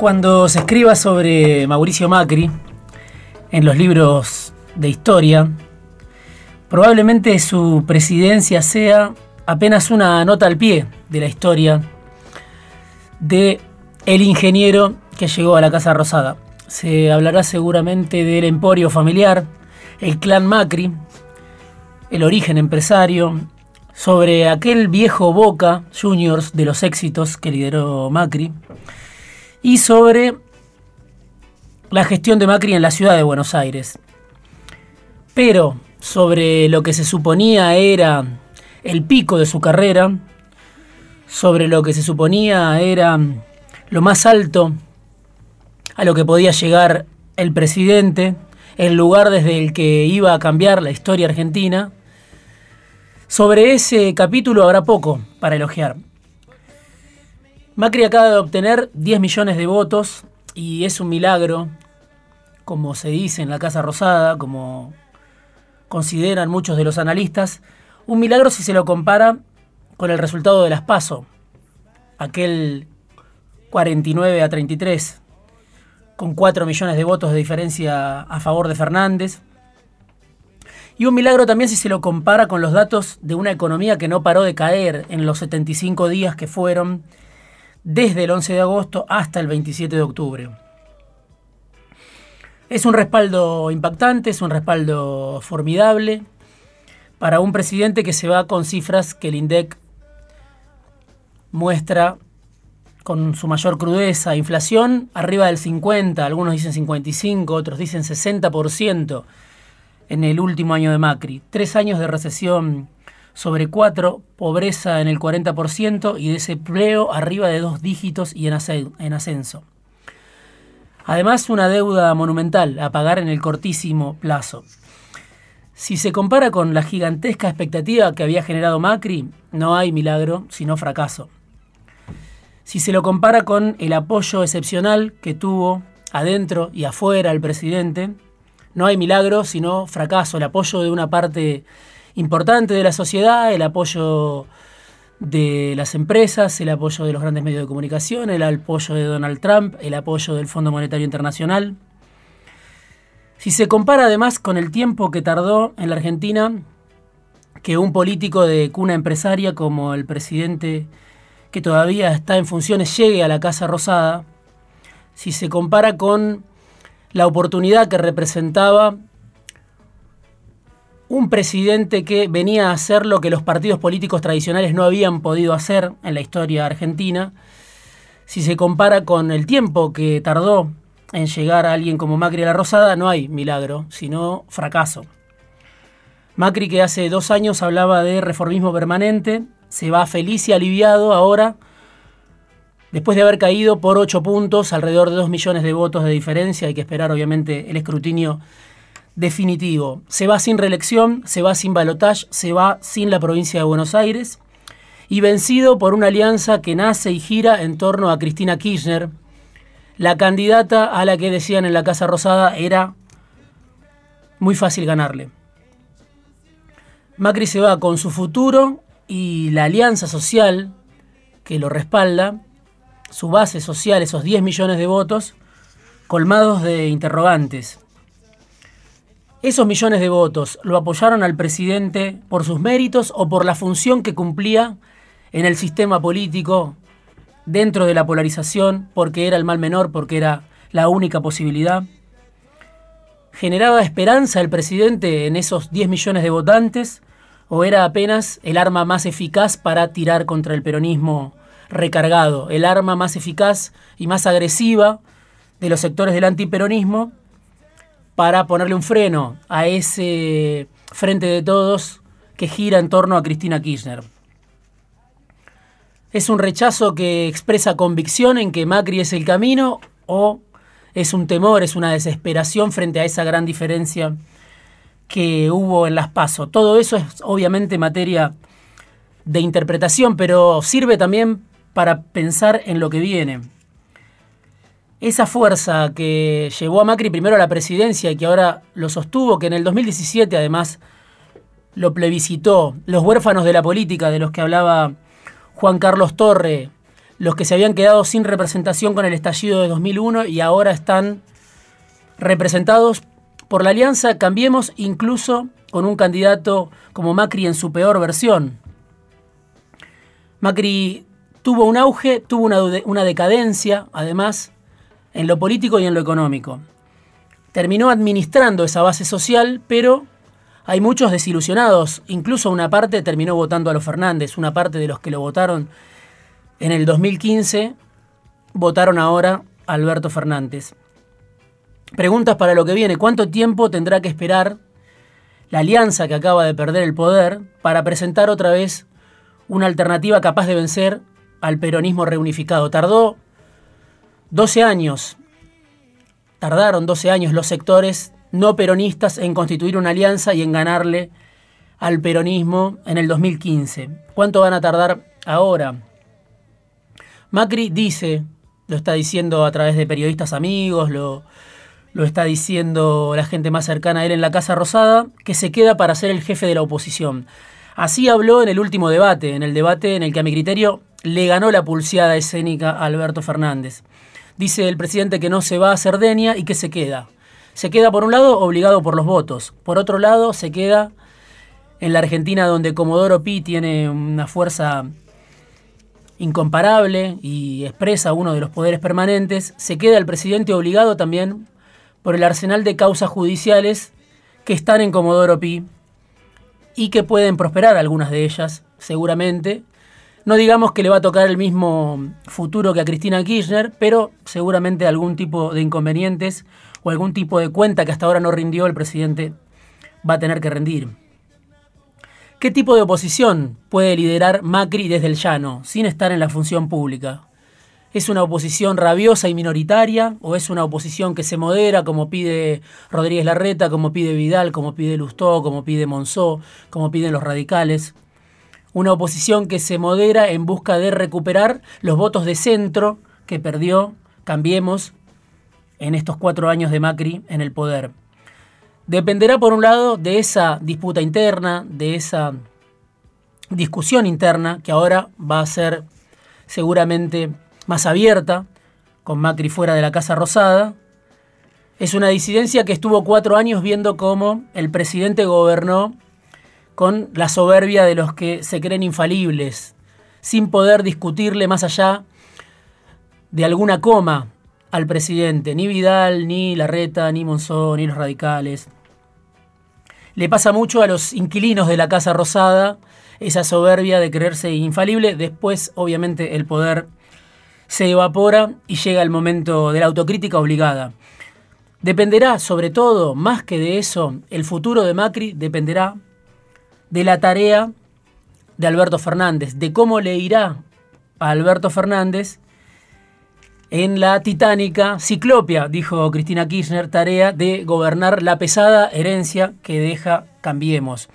Cuando se escriba sobre Mauricio Macri en los libros de historia, probablemente su presidencia sea apenas una nota al pie de la historia de el ingeniero que llegó a la Casa Rosada. Se hablará seguramente del emporio familiar, el clan Macri, el origen empresario, sobre aquel viejo Boca Juniors de los éxitos que lideró Macri y sobre la gestión de Macri en la ciudad de Buenos Aires. Pero sobre lo que se suponía era el pico de su carrera, sobre lo que se suponía era lo más alto a lo que podía llegar el presidente, el lugar desde el que iba a cambiar la historia argentina, sobre ese capítulo habrá poco para elogiar. Macri acaba de obtener 10 millones de votos y es un milagro, como se dice en la Casa Rosada, como consideran muchos de los analistas, un milagro si se lo compara con el resultado de las PASO, aquel 49 a 33, con 4 millones de votos de diferencia a favor de Fernández, y un milagro también si se lo compara con los datos de una economía que no paró de caer en los 75 días que fueron desde el 11 de agosto hasta el 27 de octubre. Es un respaldo impactante, es un respaldo formidable para un presidente que se va con cifras que el INDEC muestra con su mayor crudeza. Inflación arriba del 50, algunos dicen 55, otros dicen 60% en el último año de Macri. Tres años de recesión sobre cuatro, pobreza en el 40% y desempleo arriba de dos dígitos y en, ascenso. Además, una deuda monumental a pagar en el cortísimo plazo. Si se compara con la gigantesca expectativa que había generado Macri, no hay milagro, sino fracaso. Si se lo compara con el apoyo excepcional que tuvo adentro y afuera el presidente, no hay milagro, sino fracaso, el apoyo de una parte importante de la sociedad, el apoyo de las empresas, el apoyo de los grandes medios de comunicación, el apoyo de Donald Trump, el apoyo del Fondo Monetario Internacional. Si se compara además con el tiempo que tardó en la Argentina que un político de cuna empresaria como el presidente que todavía está en funciones llegue a la Casa Rosada, si se compara con la oportunidad que representaba un presidente que venía a hacer lo que los partidos políticos tradicionales no habían podido hacer en la historia argentina, si se compara con el tiempo que tardó en llegar a alguien como Macri a la Rosada, no hay milagro, sino fracaso. Macri, que hace dos años hablaba de reformismo permanente, se va feliz y aliviado ahora Después de haber caído por 8 puntos, alrededor de 2 millones de votos de diferencia, hay que esperar obviamente el escrutinio definitivo. Se va sin reelección, se va sin balotaje, se va sin la provincia de Buenos Aires y vencido por una alianza que nace y gira en torno a Cristina Kirchner, la candidata a la que decían en la Casa Rosada era muy fácil ganarle. Macri se va con su futuro y la alianza social que lo respalda su base social, esos 10 millones de votos, colmados de interrogantes. ¿Esos millones de votos lo apoyaron al presidente por sus méritos o por la función que cumplía en el sistema político dentro de la polarización, porque era el mal menor, porque era la única posibilidad? ¿Generaba esperanza el presidente en esos 10 millones de votantes o era apenas el arma más eficaz para tirar contra el peronismo recargado, el arma más eficaz y más agresiva de los sectores del antiperonismo para ponerle un freno a ese frente de todos que gira en torno a Cristina Kirchner. ¿Es un rechazo que expresa convicción en que Macri es el camino o es un temor, es una desesperación frente a esa gran diferencia que hubo en las pasos? Todo eso es obviamente materia de interpretación, pero sirve también para pensar en lo que viene. Esa fuerza que llevó a Macri primero a la presidencia y que ahora lo sostuvo, que en el 2017 además lo plebiscitó, los huérfanos de la política de los que hablaba Juan Carlos Torre, los que se habían quedado sin representación con el estallido de 2001 y ahora están representados por la alianza Cambiemos, incluso con un candidato como Macri en su peor versión. Macri tuvo un auge, tuvo una, una decadencia, además, en lo político y en lo económico. Terminó administrando esa base social, pero hay muchos desilusionados. Incluso una parte terminó votando a los Fernández, una parte de los que lo votaron en el 2015 votaron ahora a Alberto Fernández. Preguntas para lo que viene. ¿Cuánto tiempo tendrá que esperar la alianza que acaba de perder el poder para presentar otra vez una alternativa capaz de vencer al peronismo reunificado? Tardó 12 años, tardaron 12 años los sectores no peronistas en constituir una alianza y en ganarle al peronismo en el 2015. ¿Cuánto van a tardar ahora? Macri dice, lo está diciendo a través de periodistas amigos, lo, lo está diciendo la gente más cercana a él en la Casa Rosada, que se queda para ser el jefe de la oposición. Así habló en el último debate, en el debate en el que a mi criterio le ganó la pulseada escénica a Alberto Fernández. Dice el presidente que no se va a Cerdeña y que se queda. Se queda por un lado obligado por los votos, por otro lado se queda en la Argentina donde Comodoro Pi tiene una fuerza incomparable y expresa uno de los poderes permanentes, se queda el presidente obligado también por el arsenal de causas judiciales que están en Comodoro Pi y que pueden prosperar algunas de ellas, seguramente. No digamos que le va a tocar el mismo futuro que a Cristina Kirchner, pero seguramente algún tipo de inconvenientes o algún tipo de cuenta que hasta ahora no rindió el presidente va a tener que rendir. ¿Qué tipo de oposición puede liderar Macri desde el llano, sin estar en la función pública? ¿Es una oposición rabiosa y minoritaria o es una oposición que se modera como pide Rodríguez Larreta, como pide Vidal, como pide Lustó, como pide Monzó, como piden los radicales? Una oposición que se modera en busca de recuperar los votos de centro que perdió Cambiemos en estos cuatro años de Macri en el poder. Dependerá, por un lado, de esa disputa interna, de esa discusión interna, que ahora va a ser seguramente más abierta, con Macri fuera de la Casa Rosada. Es una disidencia que estuvo cuatro años viendo cómo el presidente gobernó con la soberbia de los que se creen infalibles, sin poder discutirle más allá de alguna coma al presidente, ni Vidal, ni Larreta, ni Monzón, ni los radicales. Le pasa mucho a los inquilinos de la Casa Rosada esa soberbia de creerse infalible. Después, obviamente, el poder se evapora y llega el momento de la autocrítica obligada. Dependerá, sobre todo, más que de eso, el futuro de Macri dependerá de la tarea de Alberto Fernández, de cómo le irá a Alberto Fernández en la titánica ciclopia, dijo Cristina Kirchner, tarea de gobernar la pesada herencia que deja Cambiemos.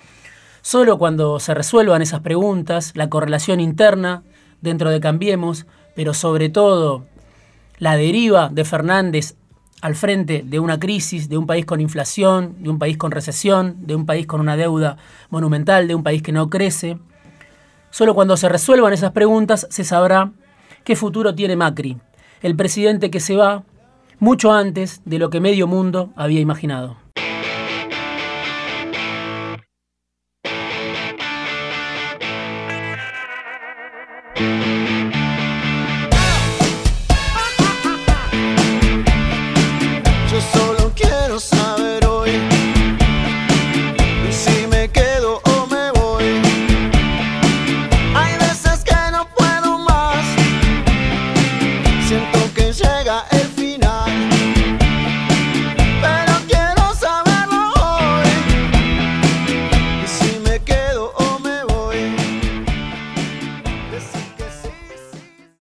Solo cuando se resuelvan esas preguntas, la correlación interna dentro de Cambiemos, pero sobre todo la deriva de Fernández al frente de una crisis, de un país con inflación, de un país con recesión, de un país con una deuda monumental, de un país que no crece, solo cuando se resuelvan esas preguntas se sabrá qué futuro tiene Macri el presidente que se va mucho antes de lo que medio mundo había imaginado.